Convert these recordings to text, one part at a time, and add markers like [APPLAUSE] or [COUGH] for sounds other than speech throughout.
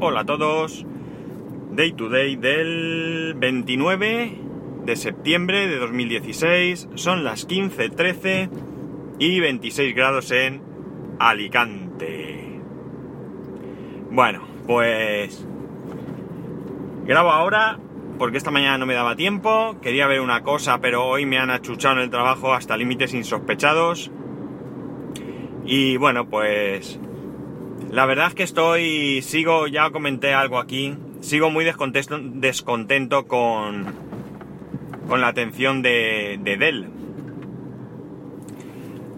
Hola a todos. Day to day del 29 de septiembre de 2016. Son las 15.13 y 26 grados en Alicante. Bueno, pues grabo ahora porque esta mañana no me daba tiempo. Quería ver una cosa, pero hoy me han achuchado en el trabajo hasta límites insospechados. Y bueno, pues la verdad es que estoy, sigo, ya comenté algo aquí, sigo muy descontento, con, con la atención de, de Dell.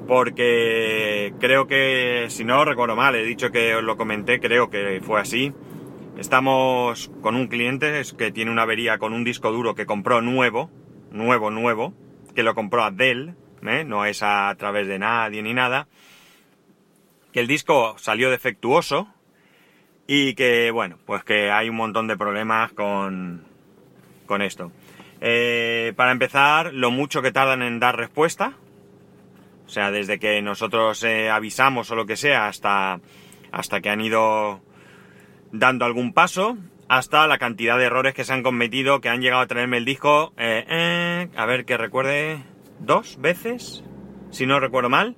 Porque creo que, si no recuerdo mal, he dicho que os lo comenté, creo que fue así. Estamos con un cliente que tiene una avería con un disco duro que compró nuevo, nuevo, nuevo, que lo compró a Dell, ¿eh? no es a través de nadie ni nada que el disco salió defectuoso y que, bueno, pues que hay un montón de problemas con, con esto. Eh, para empezar, lo mucho que tardan en dar respuesta, o sea, desde que nosotros eh, avisamos o lo que sea hasta, hasta que han ido dando algún paso, hasta la cantidad de errores que se han cometido, que han llegado a traerme el disco, eh, a ver que recuerde, dos veces, si no recuerdo mal.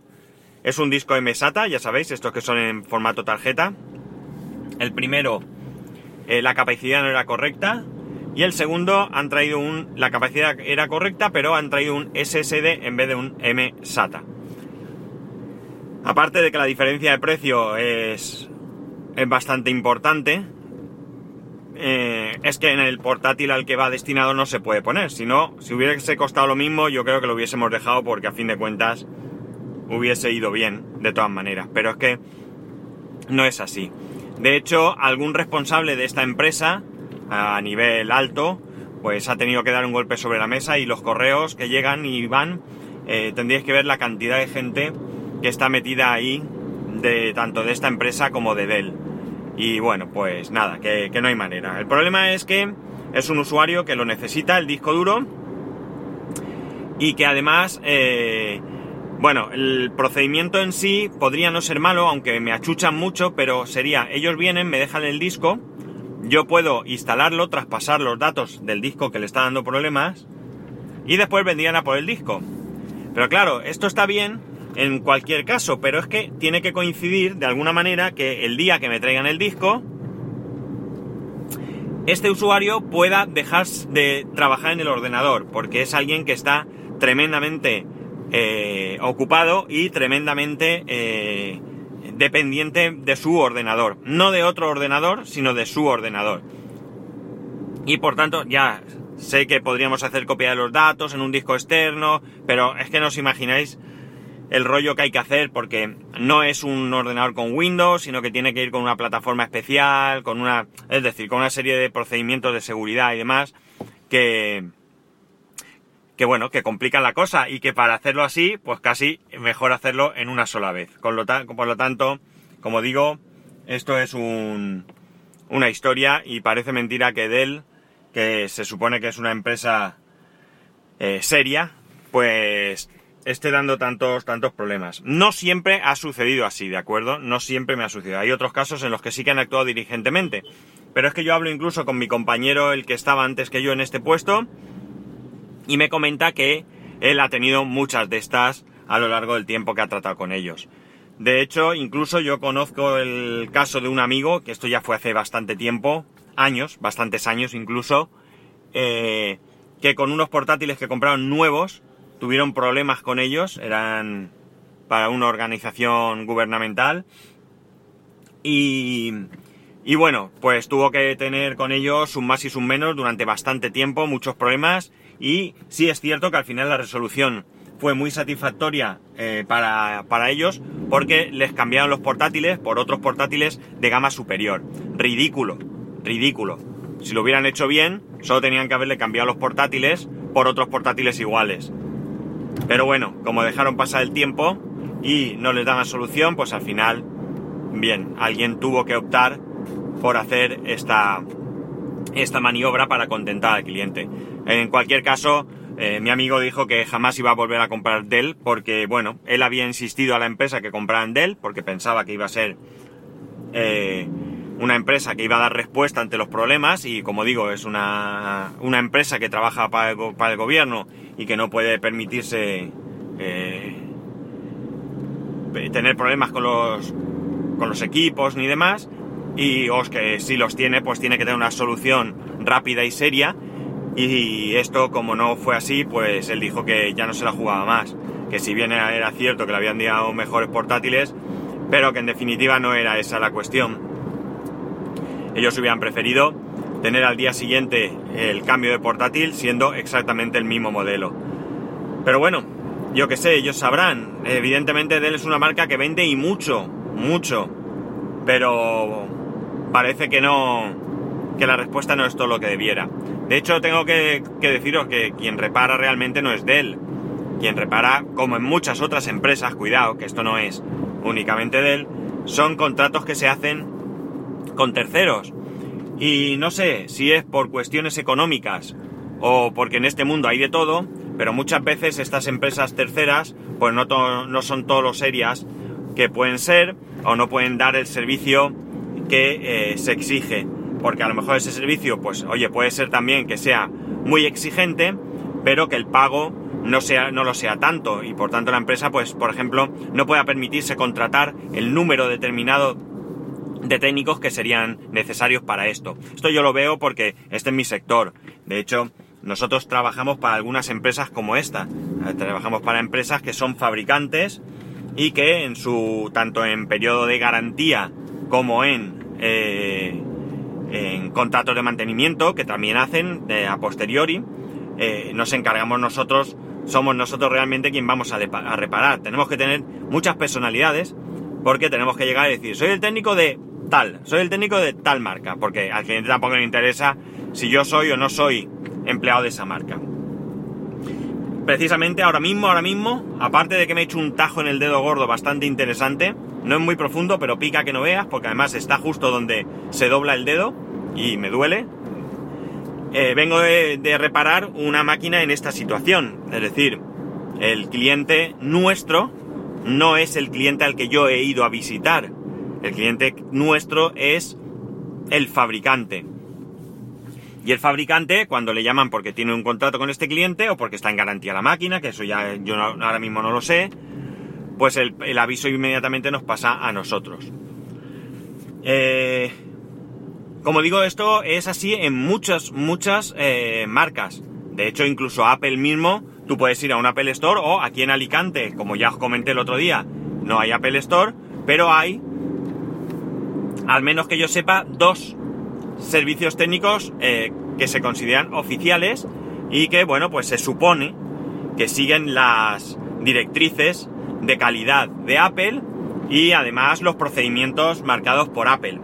Es un disco MSATA, ya sabéis, estos que son en formato tarjeta. El primero, eh, la capacidad no era correcta. Y el segundo, han traído un. La capacidad era correcta, pero han traído un SSD en vez de un MSATA. Aparte de que la diferencia de precio es, bastante importante, eh, es que en el portátil al que va destinado no se puede poner. Si no, si hubiese costado lo mismo, yo creo que lo hubiésemos dejado porque a fin de cuentas hubiese ido bien, de todas maneras. Pero es que no es así. De hecho, algún responsable de esta empresa, a nivel alto, pues ha tenido que dar un golpe sobre la mesa y los correos que llegan y van, eh, tendríais que ver la cantidad de gente que está metida ahí, de tanto de esta empresa como de Dell. Y bueno, pues nada, que, no hay manera. El problema es que es un usuario que lo necesita, el disco duro, y que además eh, bueno, el procedimiento en sí podría no ser malo, aunque me achuchan mucho, pero sería, ellos vienen, me dejan el disco, yo puedo instalarlo, traspasar los datos del disco que le está dando problemas, y después vendrían a por el disco. Pero claro, esto está bien en cualquier caso, pero es que tiene que coincidir de alguna manera que el día que me traigan el disco, este usuario pueda dejar de trabajar en el ordenador, porque es alguien que está tremendamente eh, ocupado y tremendamente eh, dependiente de su ordenador. No de otro ordenador, sino de su ordenador. Y por tanto, ya sé que podríamos hacer copia de los datos en un disco externo, pero es que no os imagináis el rollo que hay que hacer porque no es un ordenador con Windows, sino que tiene que ir con una plataforma especial, con una, es decir, con una serie de procedimientos de seguridad y demás que, que bueno, que complican la cosa y que para hacerlo así, pues casi mejor hacerlo en una sola vez. Con lo por lo tanto, como digo, esto es un, una historia y parece mentira que Dell, que se supone que es una empresa eh, seria, pues esté dando tantos, tantos problemas. No siempre ha sucedido así, ¿de acuerdo? No siempre me ha sucedido. Hay otros casos en los que sí que han actuado diligentemente. Pero es que yo hablo incluso con mi compañero, el que estaba antes que yo en este puesto, y me comenta que él ha tenido muchas de estas a lo largo del tiempo que ha tratado con ellos. De hecho, incluso yo conozco el caso de un amigo, que esto ya fue hace bastante tiempo, años, bastantes años incluso, eh, que con unos portátiles que compraron nuevos tuvieron problemas con ellos, eran para una organización gubernamental y, y bueno, pues tuvo que tener con ellos un más y un menos durante bastante tiempo, muchos problemas y sí es cierto que al final la resolución fue muy satisfactoria eh, para, para, ellos porque les cambiaron los portátiles por otros portátiles de gama superior. Ridículo, ridículo. Si lo hubieran hecho bien, solo tenían que haberle cambiado los portátiles por otros portátiles iguales. Pero bueno, como dejaron pasar el tiempo y no les daban solución, pues al final, bien, alguien tuvo que optar por hacer esta, esta maniobra para contentar al cliente. En cualquier caso, eh, mi amigo dijo que jamás iba a volver a comprar Dell porque, bueno, él había insistido a la empresa que compraran Dell porque pensaba que iba a ser eh, una empresa que iba a dar respuesta ante los problemas y como digo, es una, una empresa que trabaja para el, gobierno y que no puede permitirse eh, tener problemas con los, con los equipos ni demás y os que si los tiene pues tiene que tener una solución rápida y seria. Y esto como no fue así pues él dijo que ya no se la jugaba más. Que si bien era cierto que le habían dado mejores portátiles pero que en definitiva no era esa la cuestión. Ellos hubieran preferido tener al día siguiente el cambio de portátil siendo exactamente el mismo modelo. Pero bueno yo que sé ellos sabrán. Evidentemente Dell es una marca que vende y mucho mucho. Pero parece que no, que la respuesta no es todo lo que debiera. De hecho, tengo que, deciros que quien repara realmente no es Dell. Quien repara, como en muchas otras empresas, cuidado, que esto no es únicamente Dell, son contratos que se hacen con terceros. Y no sé si es por cuestiones económicas o porque en este mundo hay de todo, pero muchas veces estas empresas terceras pues no, no son todos los serias que pueden ser o no pueden dar el servicio que eh, se exige. Porque a lo mejor ese servicio, pues oye, puede ser también que sea muy exigente, pero que el pago no, sea, no lo sea tanto. Y por tanto la empresa, pues por ejemplo, no pueda permitirse contratar el número determinado de técnicos que serían necesarios para esto. Esto yo lo veo porque este es mi sector. De hecho, nosotros trabajamos para algunas empresas como esta. Trabajamos para empresas que son fabricantes y que en su tanto en periodo de garantía como en eh, en contratos de mantenimiento que también hacen eh, a posteriori. Eh, nos encargamos nosotros, somos nosotros realmente quien vamos a, reparar. Tenemos que tener muchas personalidades porque tenemos que llegar a decir, soy el técnico de tal, soy el técnico de tal marca, porque al cliente tampoco le interesa si yo soy o no soy empleado de esa marca. Precisamente ahora mismo, ahora mismo, aparte de que me he hecho un tajo en el dedo gordo bastante interesante, no es muy profundo, pero pica que no veas, porque además está justo donde se dobla el dedo y me duele. Eh, vengo de, reparar una máquina en esta situación. Es decir, el cliente nuestro no es el cliente al que yo he ido a visitar. El cliente nuestro es el fabricante. Y el fabricante, cuando le llaman porque tiene un contrato con este cliente o porque está en garantía la máquina, que eso ya yo ahora mismo no lo sé, pues el, aviso inmediatamente nos pasa a nosotros. Eh, como digo, esto es así en muchas, muchas eh, marcas. De hecho, incluso Apple mismo, tú puedes ir a un Apple Store o aquí en Alicante, como ya os comenté el otro día, no hay Apple Store, pero hay, al menos que yo sepa, dos servicios técnicos eh, que se consideran oficiales y que, bueno, pues se supone que siguen las directrices de calidad de Apple y además los procedimientos marcados por Apple.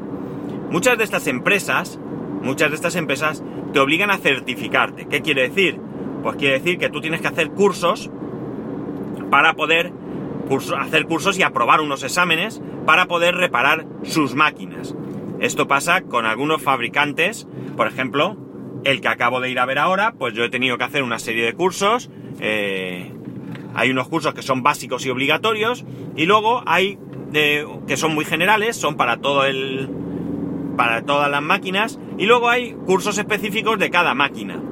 Muchas de estas empresas, muchas de estas empresas te obligan a certificarte. ¿Qué quiere decir? Pues quiere decir que tú tienes que hacer cursos para poder hacer cursos y aprobar unos exámenes para poder reparar sus máquinas. Esto pasa con algunos fabricantes, por ejemplo, el que acabo de ir a ver ahora, pues yo he tenido que hacer una serie de cursos, eh, hay unos cursos que son básicos y obligatorios y luego hay que son muy generales, son para todo el para todas las máquinas y luego hay cursos específicos de cada máquina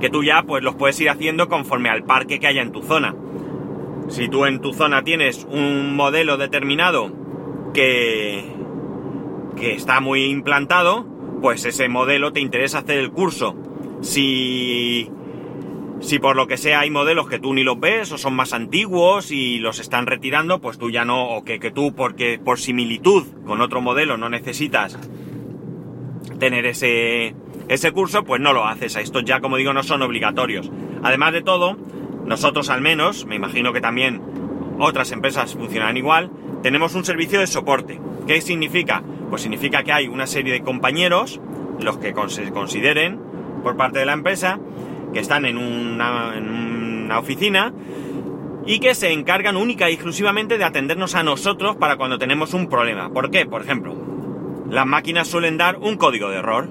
que tú ya pues los puedes ir haciendo conforme al parque que haya en tu zona. Si tú en tu zona tienes un modelo determinado que que está muy implantado, pues ese modelo te interesa hacer el curso. Si si por lo que sea hay modelos que tú ni los ves o son más antiguos y los están retirando, pues tú ya no, o que, que tú porque por similitud con otro modelo no necesitas tener ese, ese curso, pues no lo haces. Estos ya, como digo, no son obligatorios. Además de todo, nosotros al menos, me imagino que también otras empresas funcionan igual, tenemos un servicio de soporte. ¿Qué significa? Pues significa que hay una serie de compañeros, los que se consideren por parte de la empresa, que están en una, oficina y que se encargan única y exclusivamente de atendernos a nosotros para cuando tenemos un problema. ¿Por qué? Por ejemplo, las máquinas suelen dar un código de error.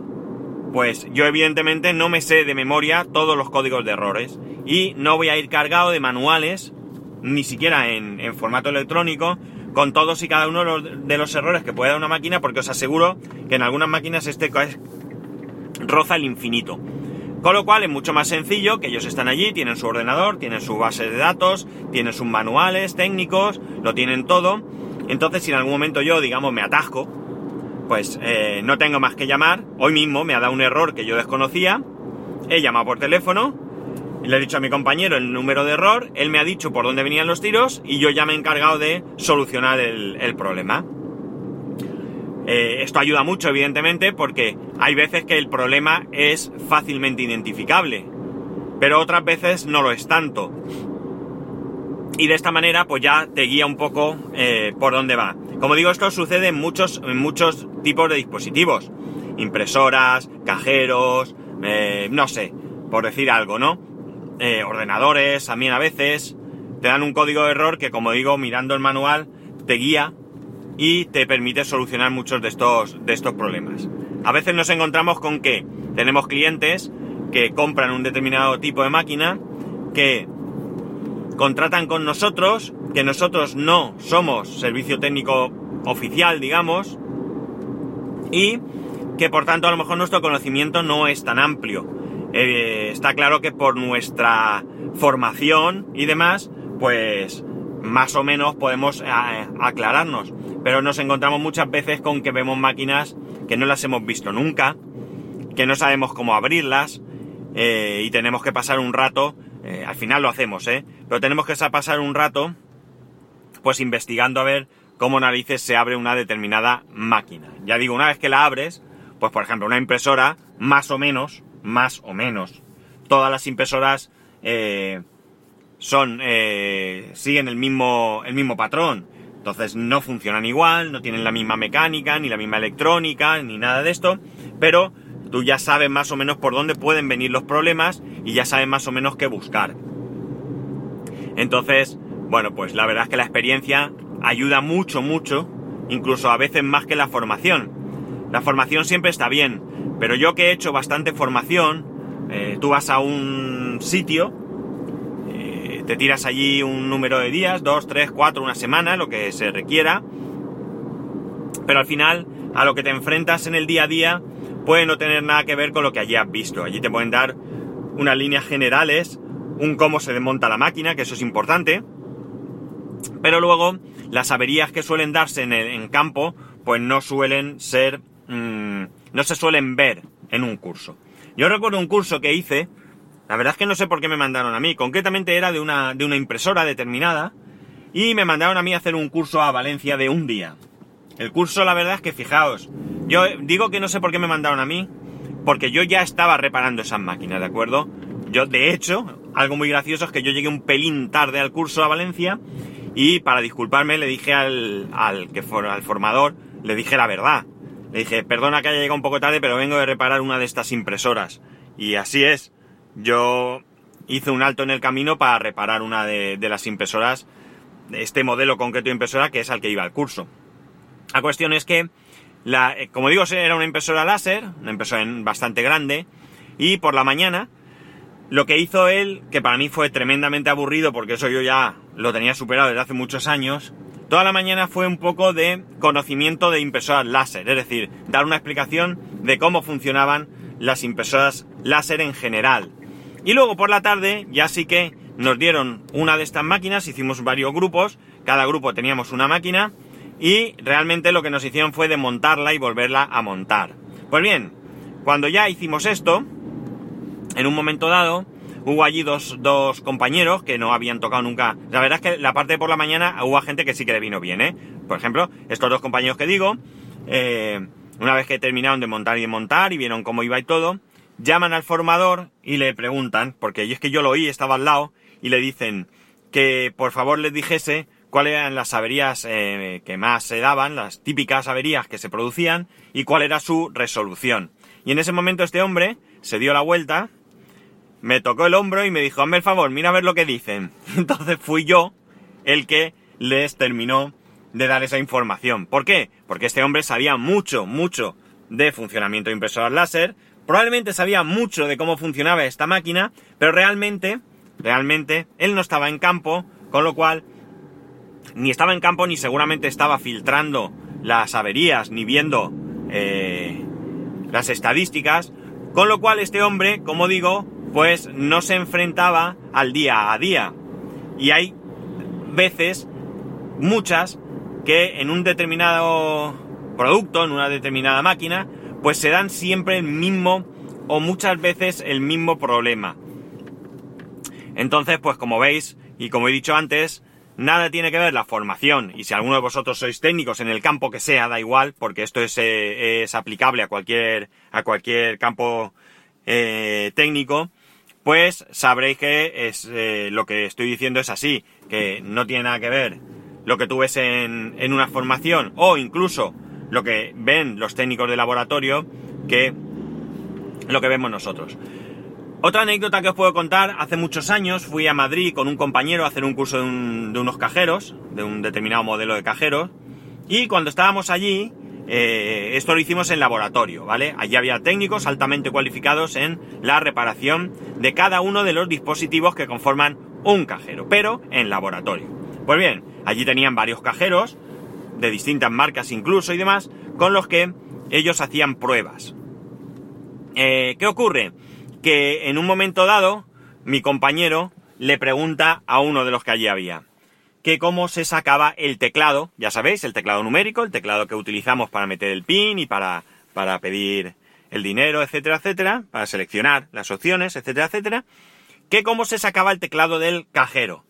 Pues yo evidentemente no me sé de memoria todos los códigos de errores y no voy a ir cargado de manuales, ni siquiera en, formato electrónico, con todos y cada uno de los errores que puede dar una máquina, porque os aseguro que en algunas máquinas este roza el infinito. Con lo cual es mucho más sencillo que ellos están allí, tienen su ordenador, tienen su base de datos, tienen sus manuales técnicos, lo tienen todo. Entonces, si en algún momento yo, digamos, me atasco, pues eh, no tengo más que llamar. Hoy mismo me ha dado un error que yo desconocía. He llamado por teléfono, le he dicho a mi compañero el número de error, él me ha dicho por dónde venían los tiros y yo ya me he encargado de solucionar el problema. Eh, esto ayuda mucho, evidentemente, porque hay veces que el problema es fácilmente identificable, pero otras veces no lo es tanto. Y de esta manera, pues ya te guía un poco eh, por dónde va. Como digo, esto sucede en muchos, en muchos tipos de dispositivos. Impresoras, cajeros, eh, no sé, por decir algo, ¿no? ordenadores, también a veces, te dan un código de error que, como digo, mirando el manual, te guía y te permite solucionar muchos de estos, de estos problemas. A veces nos encontramos con que tenemos clientes que compran un determinado tipo de máquina, que contratan con nosotros, que nosotros no somos servicio técnico oficial, digamos, y que por tanto a lo mejor nuestro conocimiento no es tan amplio. Eh, está claro que por nuestra formación y demás, pues más o menos podemos eh, aclararnos pero nos encontramos muchas veces con que vemos máquinas que no las hemos visto nunca, que no sabemos cómo abrirlas eh, y tenemos que pasar un rato, eh, al final lo hacemos, ¿eh? Pero tenemos que pasar un rato pues investigando a ver cómo narices se abre una determinada máquina. Ya digo, una vez que la abres, pues por ejemplo una impresora, más o menos, más o menos, todas las impresoras son, siguen el mismo, el mismo patrón entonces no funcionan igual, no tienen la misma mecánica, ni la misma electrónica, ni nada de esto, pero tú ya sabes más o menos por dónde pueden venir los problemas y ya sabes más o menos qué buscar. Entonces, bueno, pues la verdad es que la experiencia ayuda mucho, mucho, incluso a veces más que la formación. La formación siempre está bien, pero yo que he hecho bastante formación, eh, tú vas a un sitio te tiras allí un número de días, dos, tres, cuatro, una semana, lo que se requiera. Pero al final, a lo que te enfrentas en el día a día, puede no tener nada que ver con lo que allí has visto. Allí te pueden dar unas líneas generales, un cómo se desmonta la máquina, que eso es importante. Pero luego, las averías que suelen darse en, el, en campo, pues no suelen ser, mm, no se suelen ver en un curso. Yo recuerdo un curso que hice, la verdad es que no sé por qué me mandaron a mí. Concretamente era de una, de una impresora determinada. Y me mandaron a mí a hacer un curso a Valencia de un día. El curso, la verdad es que fijaos. Yo digo que no sé por qué me mandaron a mí. Porque yo ya estaba reparando esas máquinas, ¿de acuerdo? Yo, de hecho, algo muy gracioso es que yo llegué un pelín tarde al curso a Valencia. Y para disculparme le dije al, al, que al formador, le dije la verdad. Le dije, perdona que haya llegado un poco tarde, pero vengo de reparar una de estas impresoras. Y así es yo hice un alto en el camino para reparar una de, las impresoras, este modelo concreto de impresora que es al que iba al curso. La cuestión es que, la, eh, como digo, era una impresora láser, una impresora bastante grande, y por la mañana lo que hizo él, que para mí fue tremendamente aburrido, porque eso yo ya lo tenía superado desde hace muchos años, toda la mañana fue un poco de conocimiento de impresoras láser, es decir, dar una explicación de cómo funcionaban las impresoras láser en general. Y luego por la tarde ya sí que nos dieron una de estas máquinas, hicimos varios grupos, cada grupo teníamos una máquina y realmente lo que nos hicieron fue desmontarla y volverla a montar. Pues bien, cuando ya hicimos esto, en un momento dado, hubo allí dos, compañeros que no habían tocado nunca. La verdad es que la parte de por la mañana hubo gente que sí que le vino bien, ¿eh? Por ejemplo, estos dos compañeros que digo, eh, una vez que terminaron de montar y de montar y vieron cómo iba y todo, llaman al formador y le preguntan, porque es que yo lo oí, estaba al lado, y le dicen que por favor les dijese cuáles eran las averías eh, que más se daban, las típicas averías que se producían, y cuál era su resolución. Y en ese momento este hombre se dio la vuelta, me tocó el hombro y me dijo, hazme el favor, mira a ver lo que dicen. [LAUGHS] Entonces fui yo el que les terminó de dar esa información. ¿Por qué? Porque este hombre sabía mucho, mucho de funcionamiento de impresoras láser, Probablemente sabía mucho de cómo funcionaba esta máquina, pero realmente, realmente, él no estaba en campo, con lo cual ni estaba en campo ni seguramente estaba filtrando las averías ni viendo eh, las estadísticas, con lo cual este hombre, como digo, pues no se enfrentaba al día a día. Y hay veces, muchas, que en un determinado producto, en una determinada máquina, pues se dan siempre el mismo o muchas veces el mismo problema. Entonces, pues como veis, y como he dicho antes, nada tiene que ver la formación, y si alguno de vosotros sois técnicos en el campo que sea, da igual, porque esto es, eh, es aplicable a cualquier, a cualquier campo eh, técnico, pues sabréis que es, eh, lo que estoy diciendo es así, que no tiene nada que ver lo que tú ves en, en una formación o incluso lo que ven los técnicos de laboratorio que lo que vemos nosotros. Otra anécdota que os puedo contar, hace muchos años fui a Madrid con un compañero a hacer un curso de, unos cajeros, de un determinado modelo de cajeros, y cuando estábamos allí, eh, esto lo hicimos en laboratorio, ¿vale? Allí había técnicos altamente cualificados en la reparación de cada uno de los dispositivos que conforman un cajero, pero en laboratorio. Pues bien, allí tenían varios cajeros, de distintas marcas incluso y demás, con los que ellos hacían pruebas. Eh, ¿Qué ocurre? Que en un momento dado, mi compañero le pregunta a uno de los que allí había, que cómo se sacaba el teclado, ya sabéis, el teclado numérico, el teclado que utilizamos para meter el pin y para, para pedir el dinero, etcétera, etcétera, para seleccionar las opciones, etcétera, etcétera, que cómo se sacaba el teclado del cajero.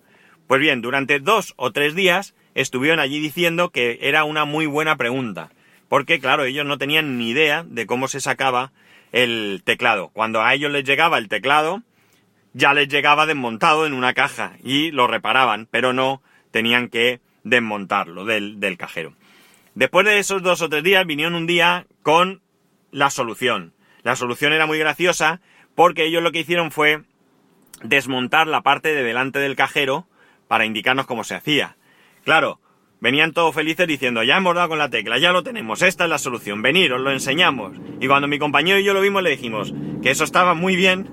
Pues bien, durante dos o tres días estuvieron allí diciendo que era una muy buena pregunta. Porque, claro, ellos no tenían ni idea de cómo se sacaba el teclado. Cuando a ellos les llegaba el teclado, ya les llegaba desmontado en una caja y lo reparaban, pero no tenían que desmontarlo del, del cajero. Después de esos dos o tres días vinieron un día con la solución. La solución era muy graciosa porque ellos lo que hicieron fue desmontar la parte de delante del cajero para indicarnos cómo se hacía. Claro, venían todos felices diciendo, ya hemos dado con la tecla, ya lo tenemos, esta es la solución, venir, os lo enseñamos. Y cuando mi compañero y yo lo vimos le dijimos que eso estaba muy bien,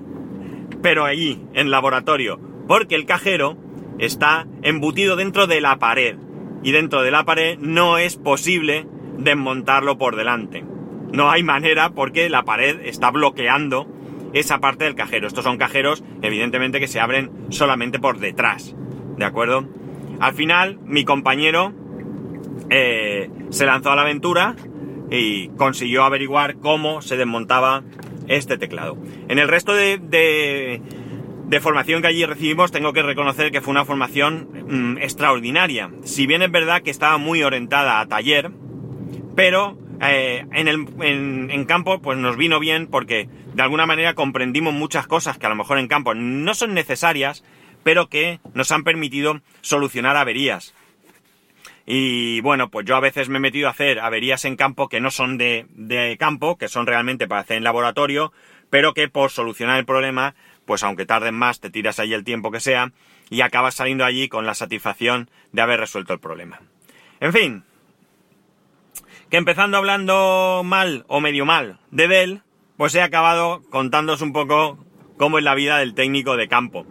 pero allí, en laboratorio, porque el cajero está embutido dentro de la pared. Y dentro de la pared no es posible desmontarlo por delante. No hay manera porque la pared está bloqueando esa parte del cajero. Estos son cajeros, evidentemente, que se abren solamente por detrás. ¿De acuerdo? Al final, mi compañero eh, se lanzó a la aventura y consiguió averiguar cómo se desmontaba este teclado. En el resto de, formación que allí recibimos, tengo que reconocer que fue una formación mm, extraordinaria. Si bien es verdad que estaba muy orientada a taller, pero eh, en, el, en, campo pues nos vino bien porque de alguna manera comprendimos muchas cosas que a lo mejor en campo no son necesarias, pero que nos han permitido solucionar averías. Y bueno, pues yo a veces me he metido a hacer averías en campo que no son de, de campo, que son realmente para hacer en laboratorio, pero que por solucionar el problema, pues aunque tarden más, te tiras ahí el tiempo que sea y acabas saliendo allí con la satisfacción de haber resuelto el problema. En fin, que empezando hablando mal o medio mal de Dell, pues he acabado contándoos un poco cómo es la vida del técnico de campo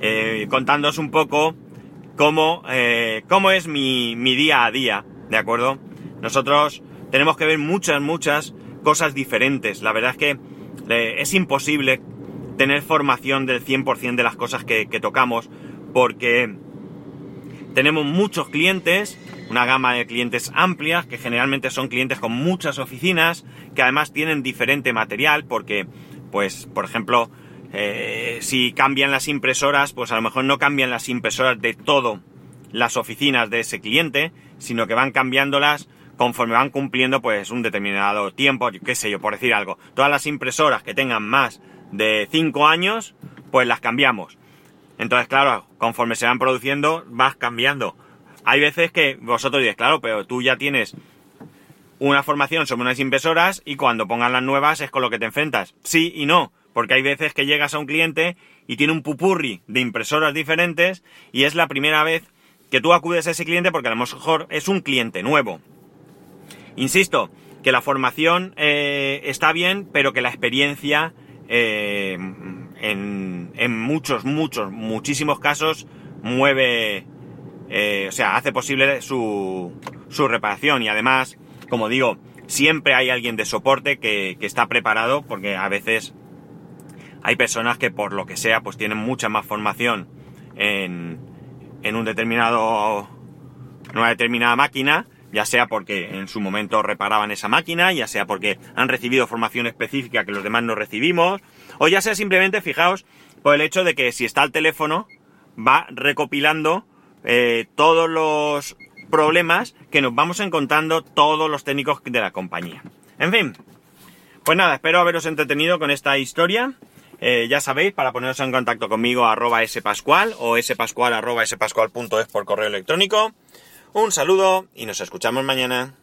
eh, contándoos un poco cómo, eh, cómo es mi, mi día a día, ¿de acuerdo? Nosotros tenemos que ver muchas, muchas cosas diferentes. La verdad es que eh, es imposible tener formación del 100% de las cosas que, que, tocamos porque tenemos muchos clientes, una gama de clientes amplias que generalmente son clientes con muchas oficinas que además tienen diferente material porque, pues, por ejemplo, eh, si cambian las impresoras, pues a lo mejor no cambian las impresoras de todo las oficinas de ese cliente, sino que van cambiándolas conforme van cumpliendo pues un determinado tiempo, qué sé yo, por decir algo. Todas las impresoras que tengan más de 5 años, pues las cambiamos. Entonces, claro, conforme se van produciendo, vas cambiando. Hay veces que vosotros dices, claro, pero tú ya tienes una formación sobre unas impresoras y cuando pongan las nuevas es con lo que te enfrentas. Sí y no. Porque hay veces que llegas a un cliente y tiene un pupurri de impresoras diferentes y es la primera vez que tú acudes a ese cliente porque a lo mejor es un cliente nuevo. Insisto, que la formación eh, está bien, pero que la experiencia eh, en, muchos, muchos, muchísimos casos mueve, eh, o sea, hace posible su, su reparación y además, como digo, siempre hay alguien de soporte que, que está preparado porque a veces hay personas que por lo que sea pues tienen mucha más formación en, en un determinado en una determinada máquina ya sea porque en su momento reparaban esa máquina, ya sea porque han recibido formación específica que los demás no recibimos, o ya sea simplemente, fijaos, por el hecho de que si está el teléfono, va recopilando eh, todos los problemas que nos vamos encontrando todos los técnicos de la compañía. En fin, pues nada, espero haberos entretenido con esta historia. Eh, ya sabéis, para poneros en contacto conmigo, arroba spascual o spascual arroba spascual.es por correo electrónico. Un saludo y nos escuchamos mañana.